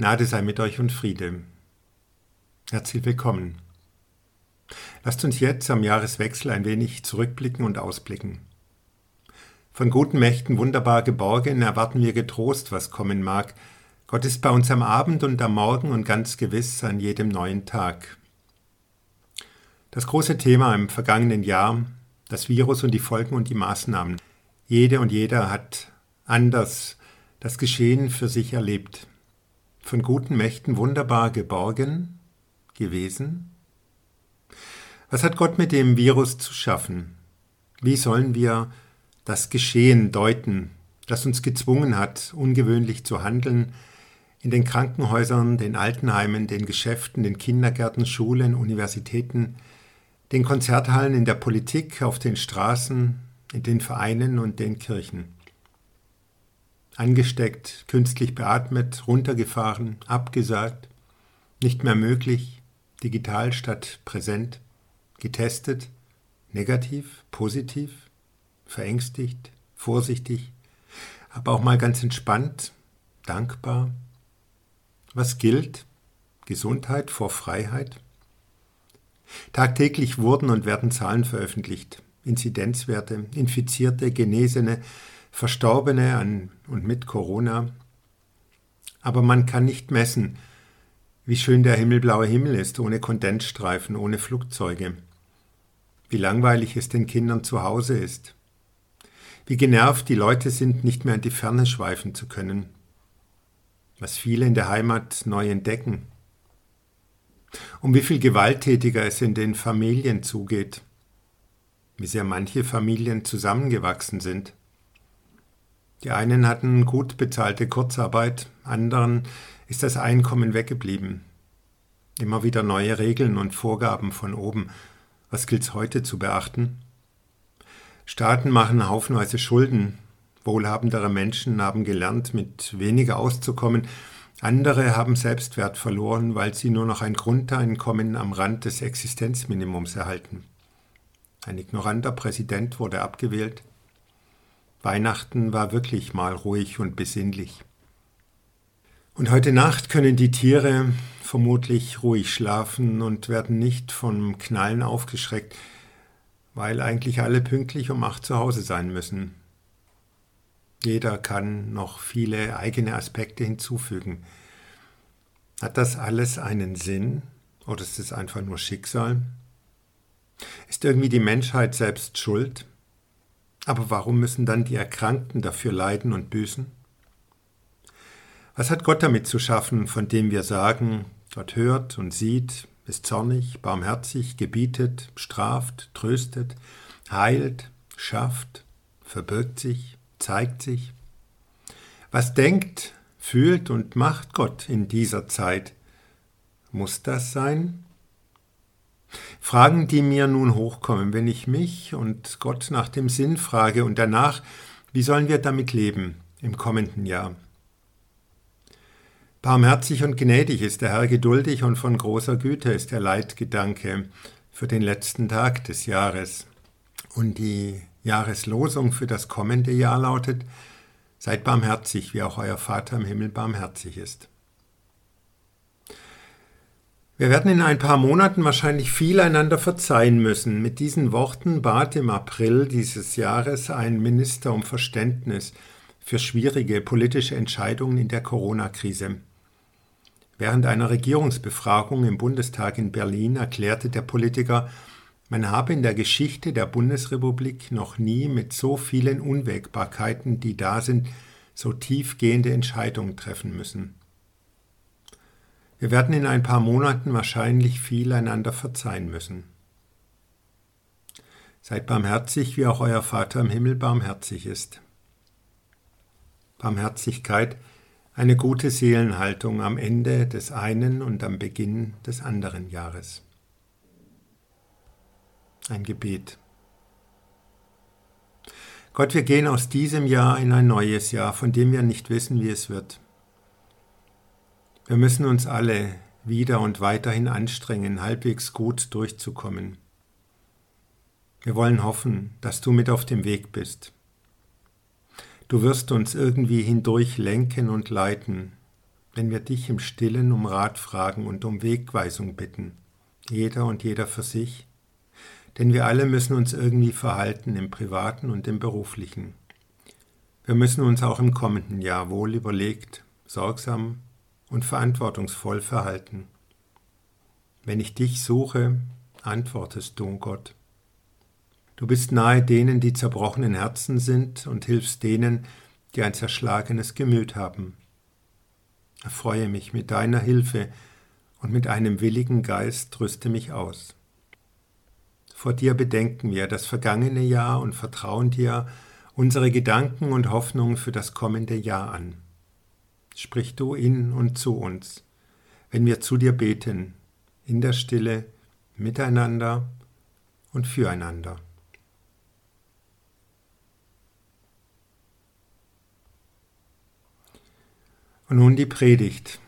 Gnade sei mit euch und Friede. Herzlich willkommen. Lasst uns jetzt am Jahreswechsel ein wenig zurückblicken und ausblicken. Von guten Mächten wunderbar geborgen erwarten wir getrost, was kommen mag. Gott ist bei uns am Abend und am Morgen und ganz gewiss an jedem neuen Tag. Das große Thema im vergangenen Jahr, das Virus und die Folgen und die Maßnahmen. Jede und jeder hat anders das Geschehen für sich erlebt von guten Mächten wunderbar geborgen gewesen? Was hat Gott mit dem Virus zu schaffen? Wie sollen wir das Geschehen deuten, das uns gezwungen hat, ungewöhnlich zu handeln, in den Krankenhäusern, den Altenheimen, den Geschäften, den Kindergärten, Schulen, Universitäten, den Konzerthallen, in der Politik, auf den Straßen, in den Vereinen und den Kirchen angesteckt, künstlich beatmet, runtergefahren, abgesagt, nicht mehr möglich, digital statt präsent, getestet, negativ, positiv, verängstigt, vorsichtig, aber auch mal ganz entspannt, dankbar. Was gilt? Gesundheit vor Freiheit? Tagtäglich wurden und werden Zahlen veröffentlicht, Inzidenzwerte, Infizierte, Genesene, Verstorbene an und mit Corona. Aber man kann nicht messen, wie schön der himmelblaue Himmel ist, ohne Kondensstreifen, ohne Flugzeuge. Wie langweilig es den Kindern zu Hause ist. Wie genervt die Leute sind, nicht mehr in die Ferne schweifen zu können. Was viele in der Heimat neu entdecken. Um wie viel gewalttätiger es in den Familien zugeht. Wie sehr manche Familien zusammengewachsen sind. Die einen hatten gut bezahlte Kurzarbeit, anderen ist das Einkommen weggeblieben. Immer wieder neue Regeln und Vorgaben von oben. Was gilt's heute zu beachten? Staaten machen haufenweise Schulden. Wohlhabendere Menschen haben gelernt, mit weniger auszukommen. Andere haben Selbstwert verloren, weil sie nur noch ein Grundeinkommen am Rand des Existenzminimums erhalten. Ein ignoranter Präsident wurde abgewählt. Weihnachten war wirklich mal ruhig und besinnlich. Und heute Nacht können die Tiere vermutlich ruhig schlafen und werden nicht vom Knallen aufgeschreckt, weil eigentlich alle pünktlich um acht zu Hause sein müssen. Jeder kann noch viele eigene Aspekte hinzufügen. Hat das alles einen Sinn oder ist es einfach nur Schicksal? Ist irgendwie die Menschheit selbst schuld? Aber warum müssen dann die Erkrankten dafür leiden und büßen? Was hat Gott damit zu schaffen, von dem wir sagen, Gott hört und sieht, ist zornig, barmherzig, gebietet, straft, tröstet, heilt, schafft, verbirgt sich, zeigt sich? Was denkt, fühlt und macht Gott in dieser Zeit? Muss das sein? Fragen, die mir nun hochkommen, wenn ich mich und Gott nach dem Sinn frage und danach, wie sollen wir damit leben im kommenden Jahr? Barmherzig und gnädig ist der Herr geduldig und von großer Güte ist der Leitgedanke für den letzten Tag des Jahres. Und die Jahreslosung für das kommende Jahr lautet, Seid barmherzig, wie auch euer Vater im Himmel barmherzig ist. Wir werden in ein paar Monaten wahrscheinlich viel einander verzeihen müssen. Mit diesen Worten bat im April dieses Jahres ein Minister um Verständnis für schwierige politische Entscheidungen in der Corona-Krise. Während einer Regierungsbefragung im Bundestag in Berlin erklärte der Politiker, man habe in der Geschichte der Bundesrepublik noch nie mit so vielen Unwägbarkeiten, die da sind, so tiefgehende Entscheidungen treffen müssen. Wir werden in ein paar Monaten wahrscheinlich viel einander verzeihen müssen. Seid barmherzig, wie auch euer Vater im Himmel barmherzig ist. Barmherzigkeit, eine gute Seelenhaltung am Ende des einen und am Beginn des anderen Jahres. Ein Gebet. Gott, wir gehen aus diesem Jahr in ein neues Jahr, von dem wir nicht wissen, wie es wird. Wir müssen uns alle wieder und weiterhin anstrengen, halbwegs gut durchzukommen. Wir wollen hoffen, dass du mit auf dem Weg bist. Du wirst uns irgendwie hindurch lenken und leiten, wenn wir dich im stillen um Rat fragen und um Wegweisung bitten, jeder und jeder für sich, denn wir alle müssen uns irgendwie verhalten im privaten und im beruflichen. Wir müssen uns auch im kommenden Jahr wohl überlegt, sorgsam und verantwortungsvoll verhalten. Wenn ich dich suche, antwortest du, Gott. Du bist nahe denen, die zerbrochenen Herzen sind und hilfst denen, die ein zerschlagenes Gemüt haben. Erfreue mich mit deiner Hilfe und mit einem willigen Geist rüste mich aus. Vor dir bedenken wir das vergangene Jahr und vertrauen dir unsere Gedanken und Hoffnungen für das kommende Jahr an. Sprich du in und zu uns, wenn wir zu dir beten, in der Stille, miteinander und füreinander. Und nun die Predigt.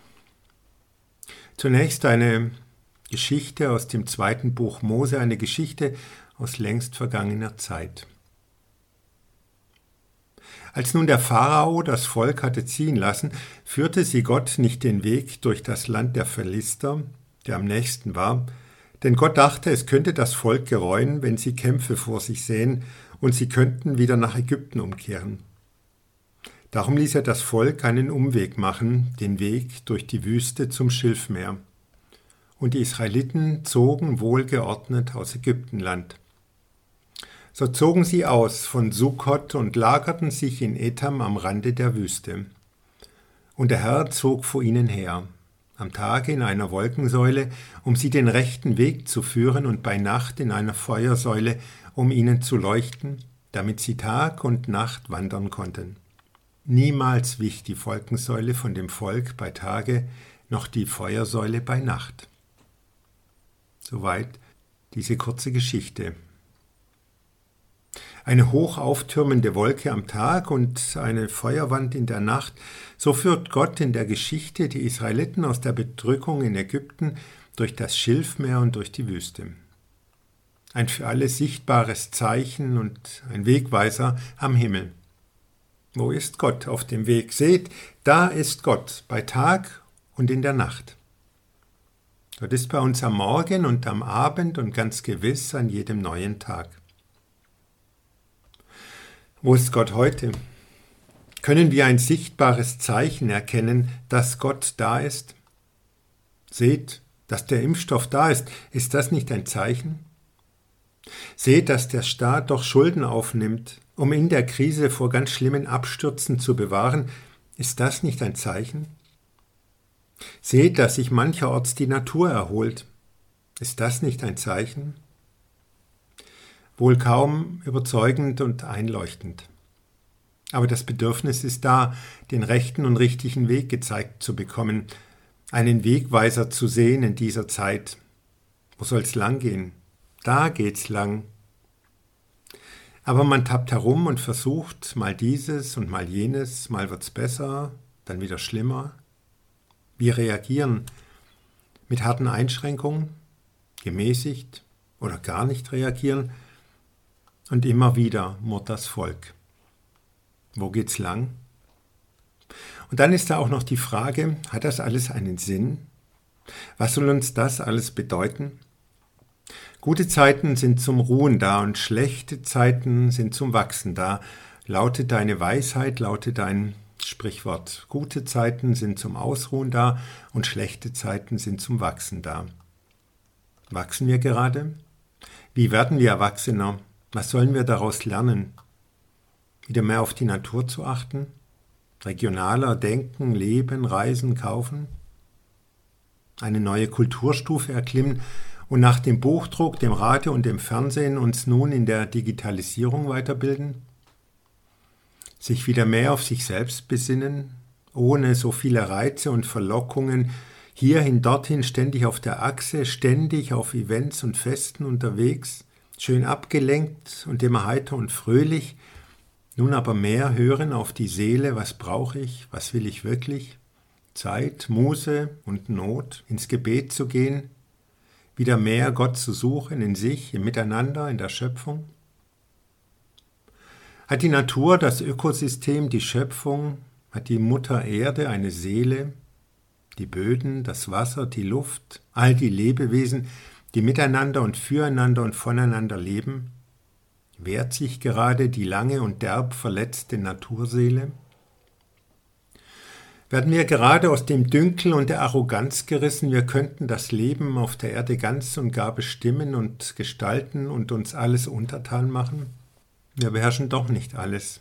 Zunächst eine Geschichte aus dem zweiten Buch Mose, eine Geschichte aus längst vergangener Zeit. Als nun der Pharao das Volk hatte ziehen lassen, führte sie Gott nicht den Weg durch das Land der Philister, der am nächsten war, denn Gott dachte, es könnte das Volk gereuen, wenn sie Kämpfe vor sich sehen, und sie könnten wieder nach Ägypten umkehren. Darum ließ er das Volk einen Umweg machen, den Weg durch die Wüste zum Schilfmeer. Und die Israeliten zogen wohlgeordnet aus Ägyptenland. So zogen sie aus von Sukkot und lagerten sich in Etam am Rande der Wüste. Und der Herr zog vor ihnen her, am Tage in einer Wolkensäule, um sie den rechten Weg zu führen, und bei Nacht in einer Feuersäule, um ihnen zu leuchten, damit sie Tag und Nacht wandern konnten. Niemals wich die Wolkensäule von dem Volk bei Tage, noch die Feuersäule bei Nacht. Soweit diese kurze Geschichte. Eine hoch auftürmende Wolke am Tag und eine Feuerwand in der Nacht, so führt Gott in der Geschichte die Israeliten aus der Bedrückung in Ägypten durch das Schilfmeer und durch die Wüste. Ein für alle sichtbares Zeichen und ein Wegweiser am Himmel. Wo ist Gott auf dem Weg? Seht, da ist Gott bei Tag und in der Nacht. Gott ist bei uns am Morgen und am Abend und ganz gewiss an jedem neuen Tag. Wo ist Gott heute? Können wir ein sichtbares Zeichen erkennen, dass Gott da ist? Seht, dass der Impfstoff da ist, ist das nicht ein Zeichen? Seht, dass der Staat doch Schulden aufnimmt, um in der Krise vor ganz schlimmen Abstürzen zu bewahren, ist das nicht ein Zeichen? Seht, dass sich mancherorts die Natur erholt. Ist das nicht ein Zeichen? Wohl kaum überzeugend und einleuchtend. Aber das Bedürfnis ist da, den rechten und richtigen Weg gezeigt zu bekommen, einen Wegweiser zu sehen in dieser Zeit. Wo soll's lang gehen? Da geht's lang. Aber man tappt herum und versucht mal dieses und mal jenes, mal wird's besser, dann wieder schlimmer. Wir reagieren mit harten Einschränkungen, gemäßigt oder gar nicht reagieren und immer wieder murrt das Volk. Wo geht's lang? Und dann ist da auch noch die Frage, hat das alles einen Sinn? Was soll uns das alles bedeuten? Gute Zeiten sind zum Ruhen da und schlechte Zeiten sind zum Wachsen da. Lautet deine Weisheit, lautet dein Sprichwort. Gute Zeiten sind zum Ausruhen da und schlechte Zeiten sind zum Wachsen da. Wachsen wir gerade? Wie werden wir Erwachsener? Was sollen wir daraus lernen? Wieder mehr auf die Natur zu achten? Regionaler denken, leben, reisen, kaufen? Eine neue Kulturstufe erklimmen, und nach dem Buchdruck, dem Radio und dem Fernsehen uns nun in der Digitalisierung weiterbilden? Sich wieder mehr auf sich selbst besinnen, ohne so viele Reize und Verlockungen, hierhin, dorthin, ständig auf der Achse, ständig auf Events und Festen unterwegs, schön abgelenkt und immer heiter und fröhlich, nun aber mehr hören auf die Seele, was brauche ich, was will ich wirklich? Zeit, Muse und Not, ins Gebet zu gehen, wieder mehr Gott zu suchen in sich, im Miteinander, in der Schöpfung? Hat die Natur, das Ökosystem, die Schöpfung, hat die Mutter Erde eine Seele, die Böden, das Wasser, die Luft, all die Lebewesen, die miteinander und füreinander und voneinander leben? Wehrt sich gerade die lange und derb verletzte Naturseele? Werden wir gerade aus dem Dünkel und der Arroganz gerissen, wir könnten das Leben auf der Erde ganz und gar bestimmen und gestalten und uns alles untertan machen? Wir beherrschen doch nicht alles.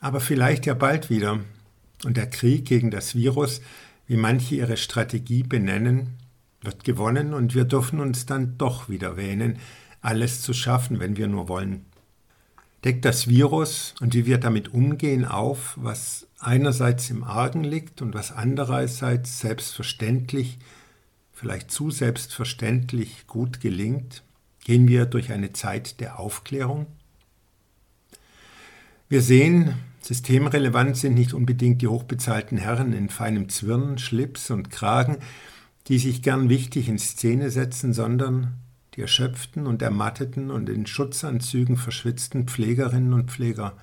Aber vielleicht ja bald wieder. Und der Krieg gegen das Virus, wie manche ihre Strategie benennen, wird gewonnen und wir dürfen uns dann doch wieder wähnen, alles zu schaffen, wenn wir nur wollen. Deckt das Virus und wie wir damit umgehen auf, was einerseits im Argen liegt und was andererseits selbstverständlich, vielleicht zu selbstverständlich gut gelingt, gehen wir durch eine Zeit der Aufklärung. Wir sehen, systemrelevant sind nicht unbedingt die hochbezahlten Herren in feinem Zwirn, Schlips und Kragen, die sich gern wichtig in Szene setzen, sondern die erschöpften und ermatteten und in Schutzanzügen verschwitzten Pflegerinnen und Pfleger.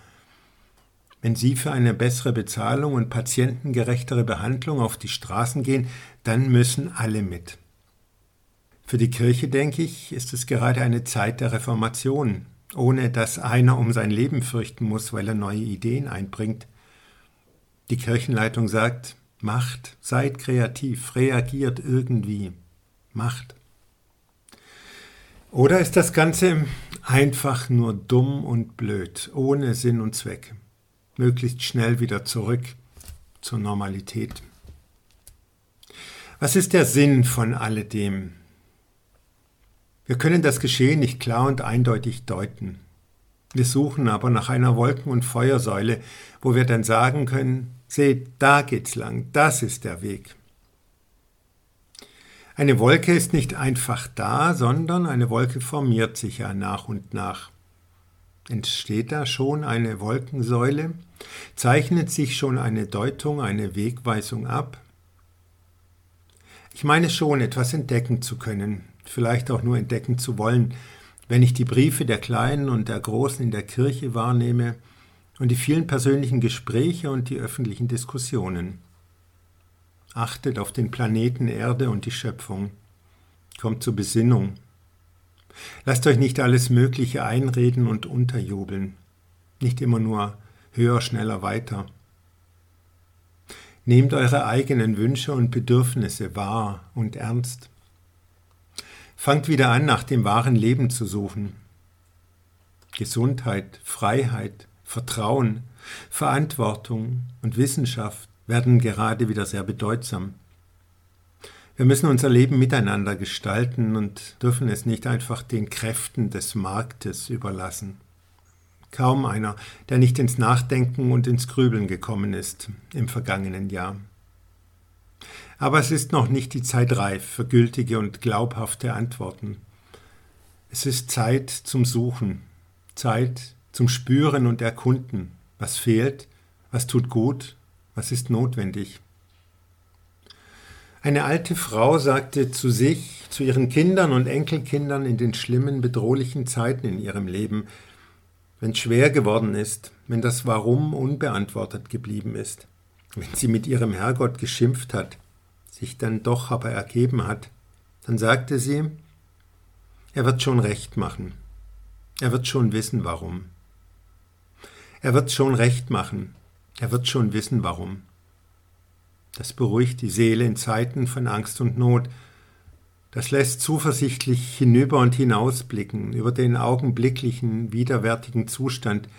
Wenn sie für eine bessere Bezahlung und patientengerechtere Behandlung auf die Straßen gehen, dann müssen alle mit. Für die Kirche, denke ich, ist es gerade eine Zeit der Reformation, ohne dass einer um sein Leben fürchten muss, weil er neue Ideen einbringt. Die Kirchenleitung sagt, macht, seid kreativ, reagiert irgendwie, macht. Oder ist das Ganze einfach nur dumm und blöd, ohne Sinn und Zweck? Möglichst schnell wieder zurück zur Normalität. Was ist der Sinn von alledem? Wir können das Geschehen nicht klar und eindeutig deuten. Wir suchen aber nach einer Wolken- und Feuersäule, wo wir dann sagen können, seht, da geht's lang, das ist der Weg. Eine Wolke ist nicht einfach da, sondern eine Wolke formiert sich ja nach und nach. Entsteht da schon eine Wolkensäule? Zeichnet sich schon eine Deutung, eine Wegweisung ab? Ich meine schon, etwas entdecken zu können, vielleicht auch nur entdecken zu wollen, wenn ich die Briefe der Kleinen und der Großen in der Kirche wahrnehme und die vielen persönlichen Gespräche und die öffentlichen Diskussionen. Achtet auf den Planeten Erde und die Schöpfung. Kommt zur Besinnung. Lasst euch nicht alles Mögliche einreden und unterjubeln. Nicht immer nur höher, schneller, weiter. Nehmt eure eigenen Wünsche und Bedürfnisse wahr und ernst. Fangt wieder an, nach dem wahren Leben zu suchen. Gesundheit, Freiheit, Vertrauen, Verantwortung und Wissenschaft werden gerade wieder sehr bedeutsam. Wir müssen unser Leben miteinander gestalten und dürfen es nicht einfach den Kräften des Marktes überlassen. Kaum einer, der nicht ins Nachdenken und ins Grübeln gekommen ist im vergangenen Jahr. Aber es ist noch nicht die Zeit reif für gültige und glaubhafte Antworten. Es ist Zeit zum Suchen, Zeit zum Spüren und Erkunden, was fehlt, was tut gut was ist notwendig? Eine alte Frau sagte zu sich, zu ihren Kindern und Enkelkindern in den schlimmen, bedrohlichen Zeiten in ihrem Leben, wenn es schwer geworden ist, wenn das Warum unbeantwortet geblieben ist, wenn sie mit ihrem Herrgott geschimpft hat, sich dann doch aber ergeben hat, dann sagte sie, er wird schon recht machen, er wird schon wissen warum. Er wird schon recht machen, er wird schon wissen, warum. Das beruhigt die Seele in Zeiten von Angst und Not. Das lässt zuversichtlich hinüber und hinausblicken über den augenblicklichen, widerwärtigen Zustand,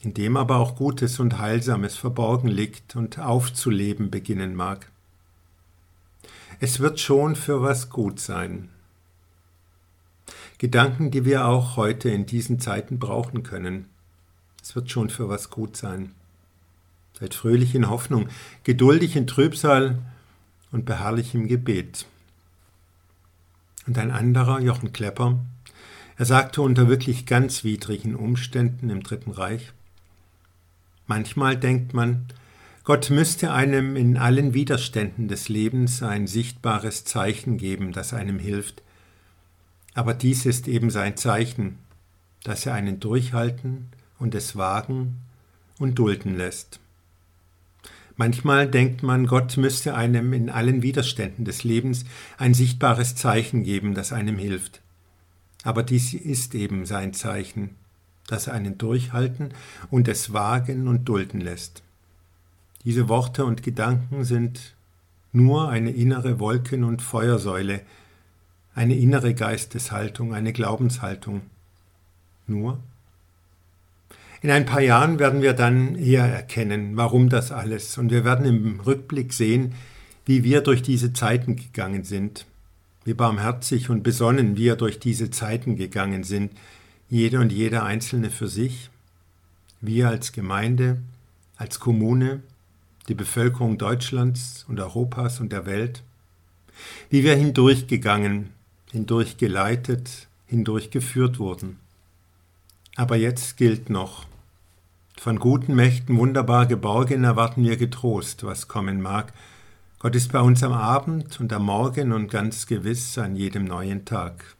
in dem aber auch Gutes und Heilsames verborgen liegt und aufzuleben beginnen mag. Es wird schon für was gut sein. Gedanken, die wir auch heute in diesen Zeiten brauchen können. Es wird schon für was gut sein. Seid fröhlich in Hoffnung, geduldig in Trübsal und beharrlich im Gebet. Und ein anderer, Jochen Klepper, er sagte unter wirklich ganz widrigen Umständen im Dritten Reich, manchmal denkt man, Gott müsste einem in allen Widerständen des Lebens ein sichtbares Zeichen geben, das einem hilft. Aber dies ist eben sein Zeichen, dass er einen durchhalten und es wagen und dulden lässt. Manchmal denkt man, Gott müsste einem in allen Widerständen des Lebens ein sichtbares Zeichen geben, das einem hilft. Aber dies ist eben sein Zeichen, das einen durchhalten und es wagen und dulden lässt. Diese Worte und Gedanken sind nur eine innere Wolken- und Feuersäule, eine innere Geisteshaltung, eine Glaubenshaltung. Nur? In ein paar Jahren werden wir dann eher erkennen, warum das alles, und wir werden im Rückblick sehen, wie wir durch diese Zeiten gegangen sind, wie barmherzig und besonnen wir durch diese Zeiten gegangen sind, jede und jeder Einzelne für sich, wir als Gemeinde, als Kommune, die Bevölkerung Deutschlands und Europas und der Welt, wie wir hindurchgegangen, hindurchgeleitet, hindurchgeführt wurden. Aber jetzt gilt noch, von guten Mächten wunderbar geborgen erwarten wir getrost, was kommen mag. Gott ist bei uns am Abend und am Morgen und ganz gewiss an jedem neuen Tag.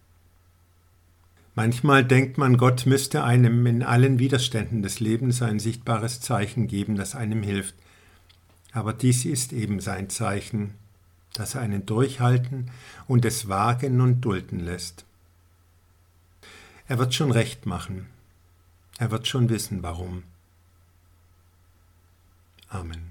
Manchmal denkt man, Gott müsste einem in allen Widerständen des Lebens ein sichtbares Zeichen geben, das einem hilft. Aber dies ist eben sein Zeichen, das einen durchhalten und es wagen und dulden lässt. Er wird schon recht machen. Er wird schon wissen, warum. Amen.